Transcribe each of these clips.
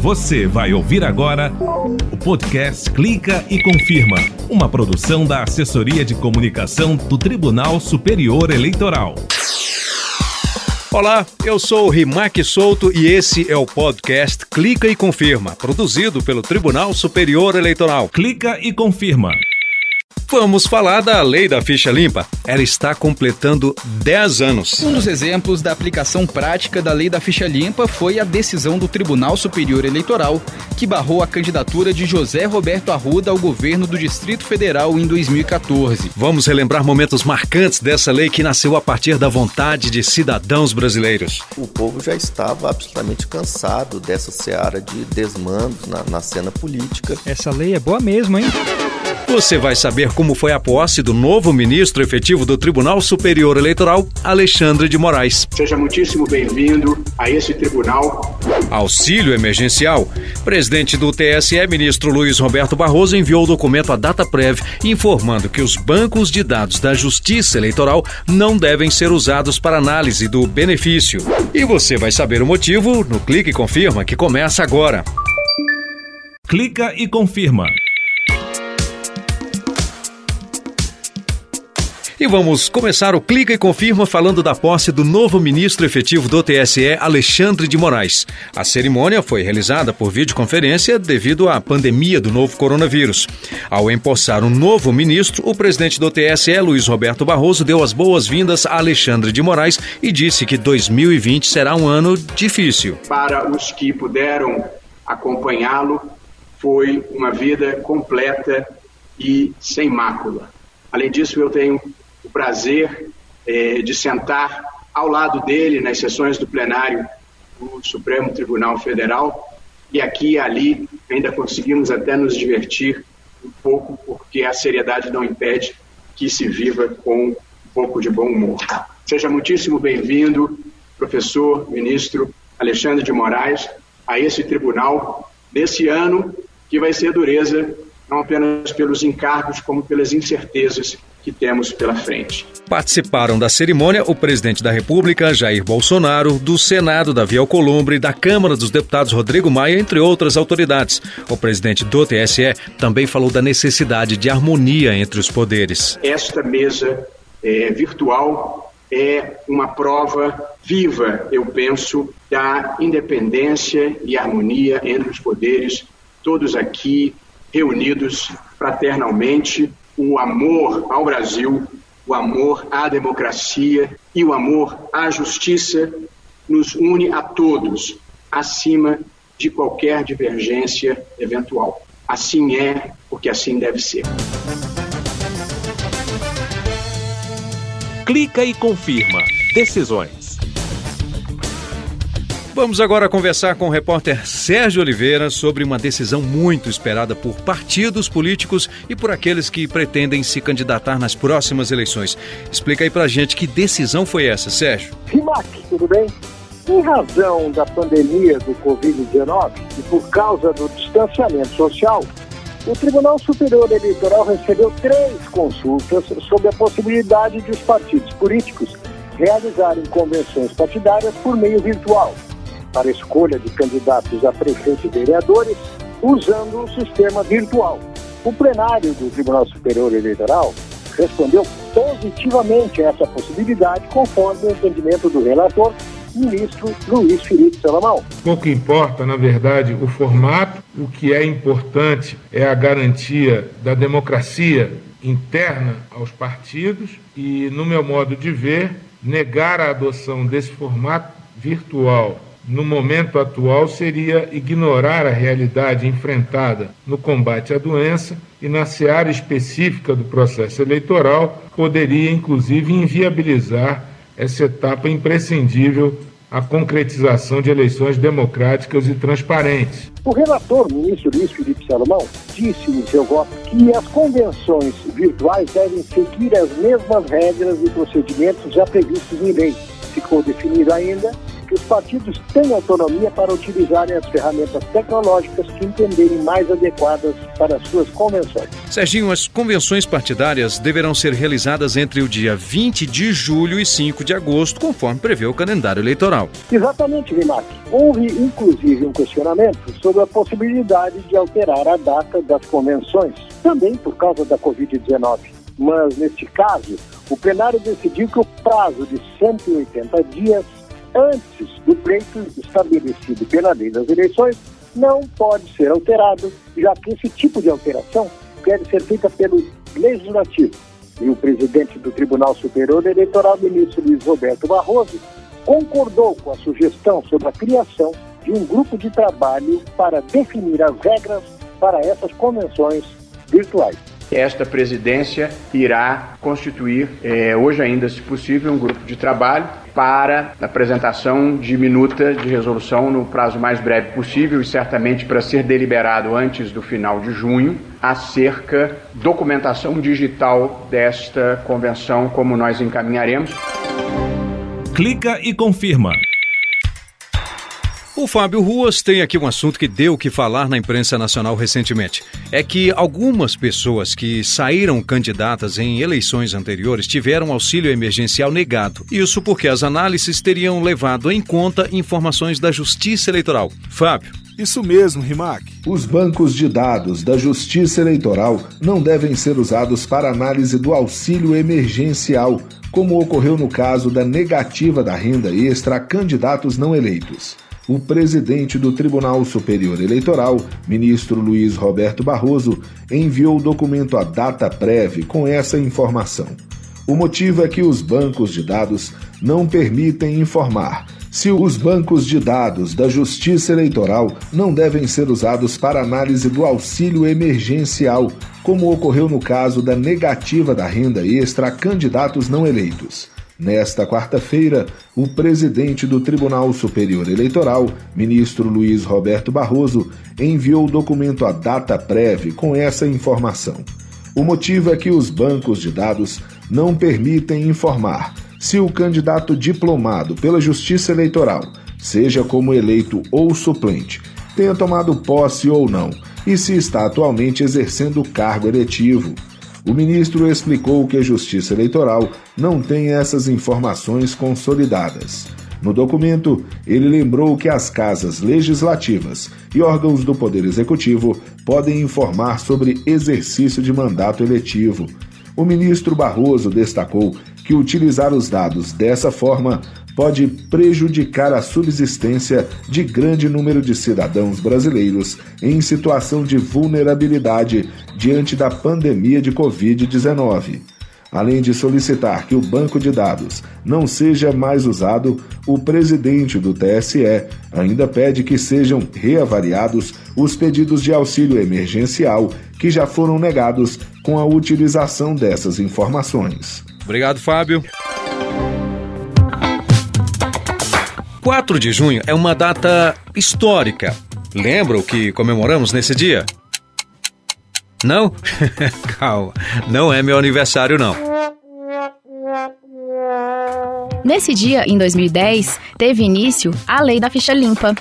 Você vai ouvir agora o podcast Clica e Confirma, uma produção da Assessoria de Comunicação do Tribunal Superior Eleitoral. Olá, eu sou o Rimac Souto e esse é o podcast Clica e Confirma, produzido pelo Tribunal Superior Eleitoral. Clica e Confirma. Vamos falar da Lei da Ficha Limpa. Ela está completando 10 anos. Um dos exemplos da aplicação prática da Lei da Ficha Limpa foi a decisão do Tribunal Superior Eleitoral, que barrou a candidatura de José Roberto Arruda ao governo do Distrito Federal em 2014. Vamos relembrar momentos marcantes dessa lei que nasceu a partir da vontade de cidadãos brasileiros. O povo já estava absolutamente cansado dessa seara de desmandos na, na cena política. Essa lei é boa mesmo, hein? Você vai saber como foi a posse do novo ministro efetivo do Tribunal Superior Eleitoral, Alexandre de Moraes. Seja muitíssimo bem-vindo a esse tribunal. Auxílio emergencial. Presidente do TSE, ministro Luiz Roberto Barroso, enviou o documento à DataPrev informando que os bancos de dados da Justiça Eleitoral não devem ser usados para análise do benefício. E você vai saber o motivo no Clique e Confirma, que começa agora. Clica e confirma. E vamos começar o Clica e Confirma falando da posse do novo ministro efetivo do TSE, Alexandre de Moraes. A cerimônia foi realizada por videoconferência devido à pandemia do novo coronavírus. Ao empossar um novo ministro, o presidente do TSE, Luiz Roberto Barroso, deu as boas-vindas a Alexandre de Moraes e disse que 2020 será um ano difícil. Para os que puderam acompanhá-lo, foi uma vida completa e sem mácula. Além disso, eu tenho o prazer é, de sentar ao lado dele nas sessões do plenário do Supremo Tribunal Federal e aqui e ali ainda conseguimos até nos divertir um pouco, porque a seriedade não impede que se viva com um pouco de bom humor. Seja muitíssimo bem-vindo, professor, ministro Alexandre de Moraes, a esse tribunal nesse ano que vai ser dureza não apenas pelos encargos, como pelas incertezas que temos pela frente. Participaram da cerimônia o presidente da República, Jair Bolsonaro, do Senado, Davi Alcolumbre, da Câmara dos Deputados, Rodrigo Maia, entre outras autoridades. O presidente do TSE também falou da necessidade de harmonia entre os poderes. Esta mesa é, virtual é uma prova viva, eu penso, da independência e harmonia entre os poderes, todos aqui reunidos fraternalmente o amor ao Brasil, o amor à democracia e o amor à justiça nos une a todos, acima de qualquer divergência eventual. Assim é, porque assim deve ser. Clica e confirma. Decisões. Vamos agora conversar com o repórter Sérgio Oliveira sobre uma decisão muito esperada por partidos políticos e por aqueles que pretendem se candidatar nas próximas eleições. Explica aí pra gente que decisão foi essa, Sérgio. Rimac, tudo bem? Em razão da pandemia do Covid-19 e por causa do distanciamento social, o Tribunal Superior Eleitoral recebeu três consultas sobre a possibilidade de os partidos políticos realizarem convenções partidárias por meio virtual para a escolha de candidatos a prefeito e vereadores usando o sistema virtual. O plenário do Tribunal Superior Eleitoral respondeu positivamente a essa possibilidade, conforme o entendimento do relator, ministro Luiz Felipe Salomão. Pouco importa, na verdade, o formato, o que é importante é a garantia da democracia interna aos partidos e, no meu modo de ver, negar a adoção desse formato virtual no momento atual seria ignorar a realidade enfrentada no combate à doença e na seara específica do processo eleitoral poderia inclusive inviabilizar essa etapa imprescindível à concretização de eleições democráticas e transparentes. O relator, ministro Luiz Felipe Salomão, disse em seu voto que as convenções virtuais devem seguir as mesmas regras e procedimentos já previstos em lei. Ficou definido ainda que os partidos têm autonomia para utilizarem as ferramentas tecnológicas que entenderem mais adequadas para as suas convenções. Serginho, as convenções partidárias deverão ser realizadas entre o dia 20 de julho e 5 de agosto, conforme prevê o calendário eleitoral. Exatamente, Rimac. Houve, inclusive, um questionamento sobre a possibilidade de alterar a data das convenções, também por causa da Covid-19. Mas, neste caso, o plenário decidiu que o prazo de 180 dias antes do pleito estabelecido pela lei das eleições não pode ser alterado, já que esse tipo de alteração deve ser feita pelo Legislativo. E o presidente do Tribunal Superior Eleitoral, ministro Luiz Roberto Barroso, concordou com a sugestão sobre a criação de um grupo de trabalho para definir as regras para essas convenções virtuais esta presidência irá constituir, eh, hoje ainda, se possível, um grupo de trabalho para a apresentação de minuta de resolução no prazo mais breve possível e certamente para ser deliberado antes do final de junho, acerca documentação digital desta convenção, como nós encaminharemos. Clica e confirma. O Fábio Ruas tem aqui um assunto que deu o que falar na imprensa nacional recentemente. É que algumas pessoas que saíram candidatas em eleições anteriores tiveram auxílio emergencial negado. Isso porque as análises teriam levado em conta informações da Justiça Eleitoral. Fábio. Isso mesmo, Rimac. Os bancos de dados da Justiça Eleitoral não devem ser usados para análise do auxílio emergencial, como ocorreu no caso da negativa da renda extra a candidatos não eleitos o presidente do Tribunal Superior Eleitoral, ministro Luiz Roberto Barroso, enviou o documento à data prévia com essa informação. O motivo é que os bancos de dados não permitem informar se os bancos de dados da Justiça Eleitoral não devem ser usados para análise do auxílio emergencial, como ocorreu no caso da negativa da renda extra a candidatos não eleitos. Nesta quarta-feira, o presidente do Tribunal Superior Eleitoral, ministro Luiz Roberto Barroso, enviou o documento à data prévia com essa informação. O motivo é que os bancos de dados não permitem informar se o candidato diplomado pela Justiça Eleitoral, seja como eleito ou suplente, tenha tomado posse ou não e se está atualmente exercendo cargo eletivo. O ministro explicou que a Justiça Eleitoral não tem essas informações consolidadas. No documento, ele lembrou que as casas legislativas e órgãos do Poder Executivo podem informar sobre exercício de mandato eletivo. O ministro Barroso destacou que utilizar os dados dessa forma pode prejudicar a subsistência de grande número de cidadãos brasileiros em situação de vulnerabilidade diante da pandemia de Covid-19. Além de solicitar que o banco de dados não seja mais usado, o presidente do TSE ainda pede que sejam reavaliados os pedidos de auxílio emergencial que já foram negados com a utilização dessas informações. Obrigado, Fábio. 4 de junho é uma data histórica. Lembra o que comemoramos nesse dia? Não? Calma, não é meu aniversário não. Nesse dia, em 2010, teve início a Lei da Ficha Limpa.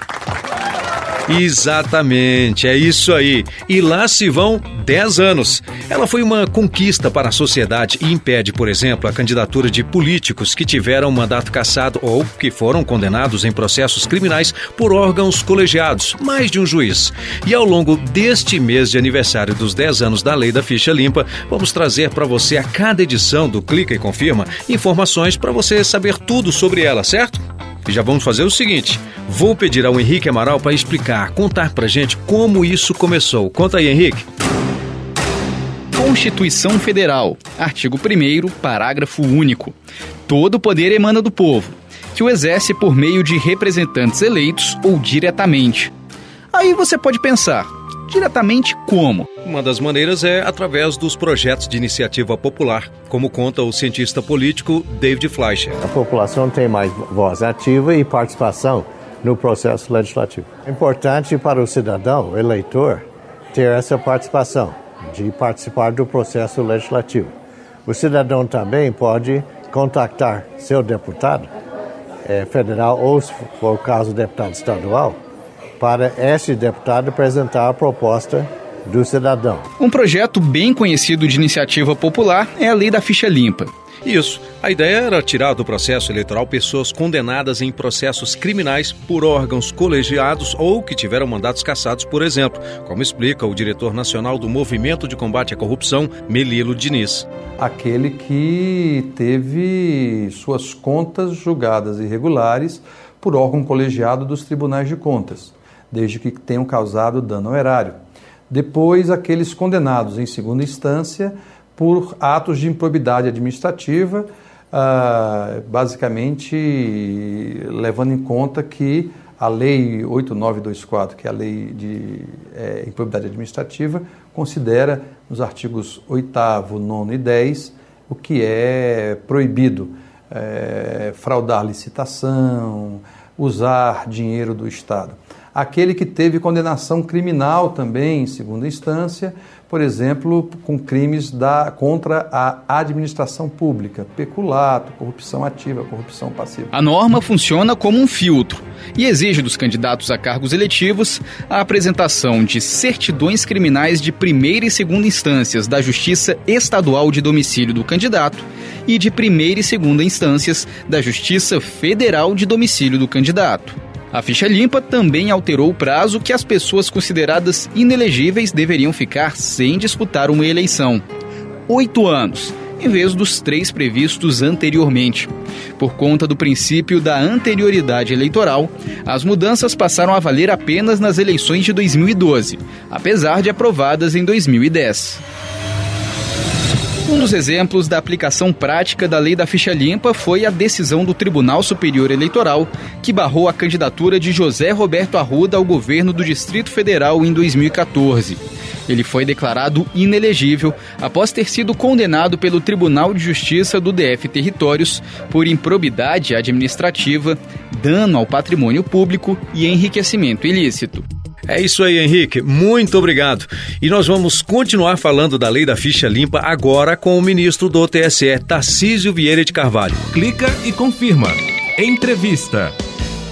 Exatamente, é isso aí. E lá se vão 10 anos. Ela foi uma conquista para a sociedade e impede, por exemplo, a candidatura de políticos que tiveram mandato cassado ou que foram condenados em processos criminais por órgãos colegiados, mais de um juiz. E ao longo deste mês de aniversário dos 10 anos da Lei da Ficha Limpa, vamos trazer para você a cada edição do Clica e Confirma informações para você saber tudo sobre ela, certo? E já vamos fazer o seguinte: vou pedir ao Henrique Amaral para explicar, contar para gente como isso começou. Conta aí, Henrique. Constituição Federal, artigo 1, parágrafo único. Todo poder emana do povo, que o exerce por meio de representantes eleitos ou diretamente. Aí você pode pensar, diretamente como? Uma das maneiras é através dos projetos de iniciativa popular, como conta o cientista político David Fleischer. A população tem mais voz ativa e participação no processo legislativo. É importante para o cidadão, o eleitor, ter essa participação, de participar do processo legislativo. O cidadão também pode contactar seu deputado é, federal ou, se for o caso, deputado estadual, para esse deputado apresentar a proposta do cidadão. Um projeto bem conhecido de iniciativa popular é a Lei da Ficha Limpa. Isso. A ideia era tirar do processo eleitoral pessoas condenadas em processos criminais por órgãos colegiados ou que tiveram mandatos cassados, por exemplo, como explica o diretor nacional do Movimento de Combate à Corrupção, Melilo Diniz. Aquele que teve suas contas julgadas irregulares por órgão colegiado dos tribunais de contas, desde que tenham causado dano ao erário. Depois, aqueles condenados em segunda instância por atos de improbidade administrativa, uh, basicamente levando em conta que a Lei 8924, que é a Lei de é, Improbidade Administrativa, considera nos artigos 8, 9 e 10 o que é proibido. É, fraudar licitação, usar dinheiro do Estado. Aquele que teve condenação criminal também em segunda instância, por exemplo, com crimes da, contra a administração pública, peculato, corrupção ativa, corrupção passiva. A norma funciona como um filtro e exige dos candidatos a cargos eletivos a apresentação de certidões criminais de primeira e segunda instâncias da Justiça Estadual de domicílio do candidato e de primeira e segunda instâncias da Justiça Federal de domicílio do candidato. A ficha limpa também alterou o prazo que as pessoas consideradas inelegíveis deveriam ficar sem disputar uma eleição. Oito anos, em vez dos três previstos anteriormente. Por conta do princípio da anterioridade eleitoral, as mudanças passaram a valer apenas nas eleições de 2012, apesar de aprovadas em 2010. Um dos exemplos da aplicação prática da lei da ficha limpa foi a decisão do Tribunal Superior Eleitoral, que barrou a candidatura de José Roberto Arruda ao governo do Distrito Federal em 2014. Ele foi declarado inelegível após ter sido condenado pelo Tribunal de Justiça do DF Territórios por improbidade administrativa, dano ao patrimônio público e enriquecimento ilícito. É isso aí, Henrique. Muito obrigado. E nós vamos continuar falando da lei da ficha limpa agora com o ministro do TSE, Tarcísio Vieira de Carvalho. Clica e confirma. Entrevista.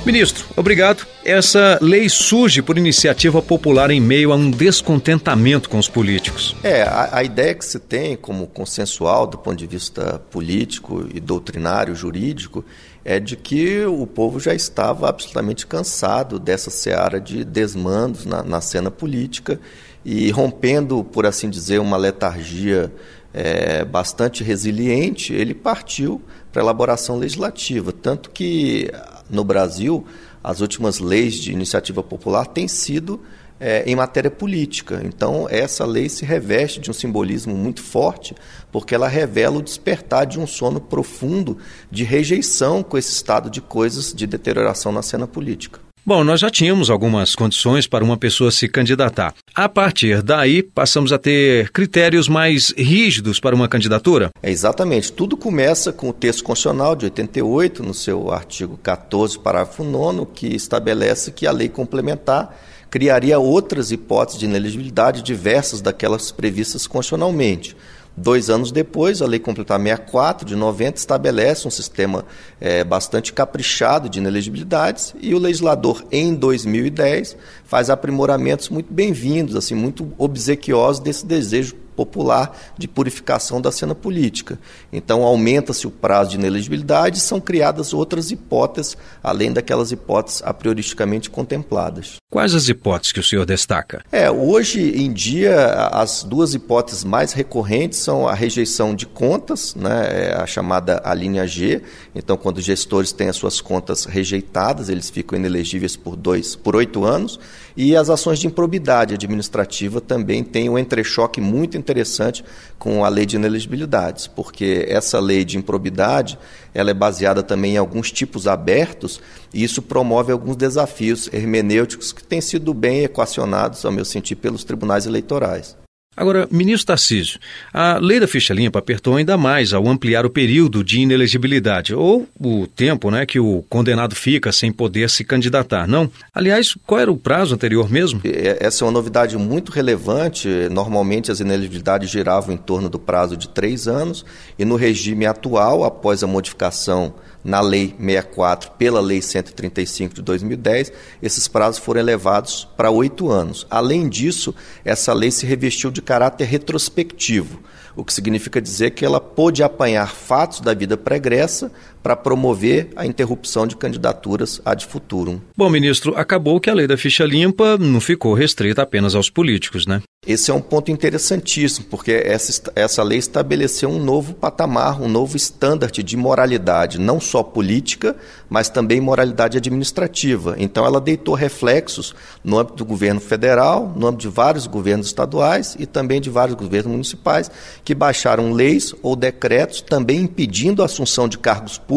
Ministro, obrigado. Essa lei surge por iniciativa popular em meio a um descontentamento com os políticos. É, a, a, ideia que se tem como consensual do ponto de vista político e doutrinário, jurídico, é de que o povo já estava absolutamente cansado dessa seara de desmandos na, na cena política e rompendo, por assim dizer, uma letargia é, bastante resiliente, ele partiu para a elaboração legislativa. Tanto que no Brasil, as últimas leis de iniciativa popular têm sido é, em matéria política. Então, essa lei se reveste de um simbolismo muito forte, porque ela revela o despertar de um sono profundo de rejeição com esse estado de coisas de deterioração na cena política. Bom, nós já tínhamos algumas condições para uma pessoa se candidatar. A partir daí, passamos a ter critérios mais rígidos para uma candidatura? É exatamente. Tudo começa com o texto constitucional de 88, no seu artigo 14, parágrafo 9, que estabelece que a lei complementar criaria outras hipóteses de inelegibilidade diversas daquelas previstas constitucionalmente. Dois anos depois, a Lei Complementar 64 de 90 estabelece um sistema é, bastante caprichado de inelegibilidades e o legislador, em 2010, faz aprimoramentos muito bem-vindos, assim, muito obsequiosos desse desejo popular de purificação da cena política. Então, aumenta-se o prazo de inelegibilidade e são criadas outras hipóteses, além daquelas hipóteses a prioristicamente contempladas. Quais as hipóteses que o senhor destaca? É, hoje em dia, as duas hipóteses mais recorrentes são a rejeição de contas, né, é a chamada a linha G. Então, quando os gestores têm as suas contas rejeitadas, eles ficam inelegíveis por dois, por oito anos. E as ações de improbidade administrativa também têm um entrechoque muito interessante com a lei de inelegibilidades, porque essa lei de improbidade ela é baseada também em alguns tipos abertos e isso promove alguns desafios hermenêuticos que têm sido bem equacionados, ao meu sentir, pelos tribunais eleitorais. Agora, ministro Tarcísio, a lei da ficha limpa apertou ainda mais ao ampliar o período de inelegibilidade, ou o tempo né, que o condenado fica sem poder se candidatar, não? Aliás, qual era o prazo anterior mesmo? Essa é uma novidade muito relevante. Normalmente as inelegibilidades giravam em torno do prazo de três anos, e no regime atual, após a modificação na Lei 64 pela Lei 135 de 2010, esses prazos foram elevados para oito anos. Além disso, essa lei se revestiu de caráter retrospectivo o que significa dizer que ela pôde apanhar fatos da vida pregressa para promover a interrupção de candidaturas ad futurum. Bom, ministro, acabou que a lei da ficha limpa não ficou restrita apenas aos políticos, né? Esse é um ponto interessantíssimo, porque essa, essa lei estabeleceu um novo patamar, um novo estandarte de moralidade, não só política, mas também moralidade administrativa. Então, ela deitou reflexos no âmbito do governo federal, no âmbito de vários governos estaduais e também de vários governos municipais, que baixaram leis ou decretos também impedindo a assunção de cargos públicos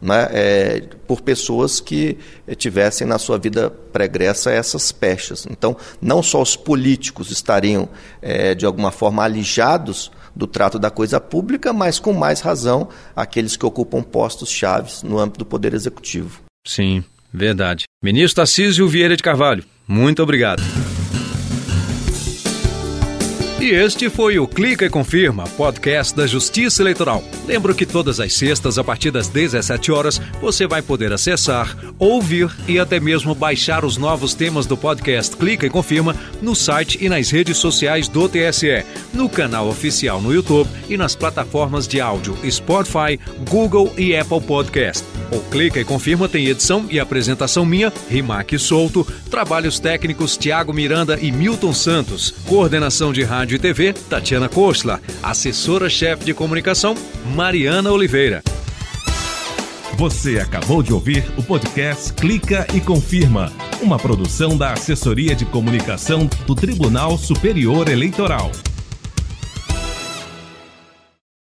né, é, por pessoas que tivessem na sua vida pregressa essas pechas. Então, não só os políticos estariam, é, de alguma forma, alijados do trato da coisa pública, mas com mais razão aqueles que ocupam postos chaves no âmbito do Poder Executivo. Sim, verdade. Ministro Tarcísio Vieira de Carvalho, muito obrigado. E este foi o Clica e Confirma, podcast da Justiça Eleitoral. Lembro que todas as sextas, a partir das 17 horas, você vai poder acessar, ouvir e até mesmo baixar os novos temas do podcast Clica e Confirma no site e nas redes sociais do TSE, no canal oficial no YouTube e nas plataformas de áudio Spotify, Google e Apple Podcast. O Clica e Confirma tem edição e apresentação minha, Rimac Souto, trabalhos técnicos Tiago Miranda e Milton Santos, coordenação de rádio e TV, Tatiana Kostla. Assessora-chefe de comunicação, Mariana Oliveira. Você acabou de ouvir o podcast Clica e Confirma, uma produção da Assessoria de Comunicação do Tribunal Superior Eleitoral.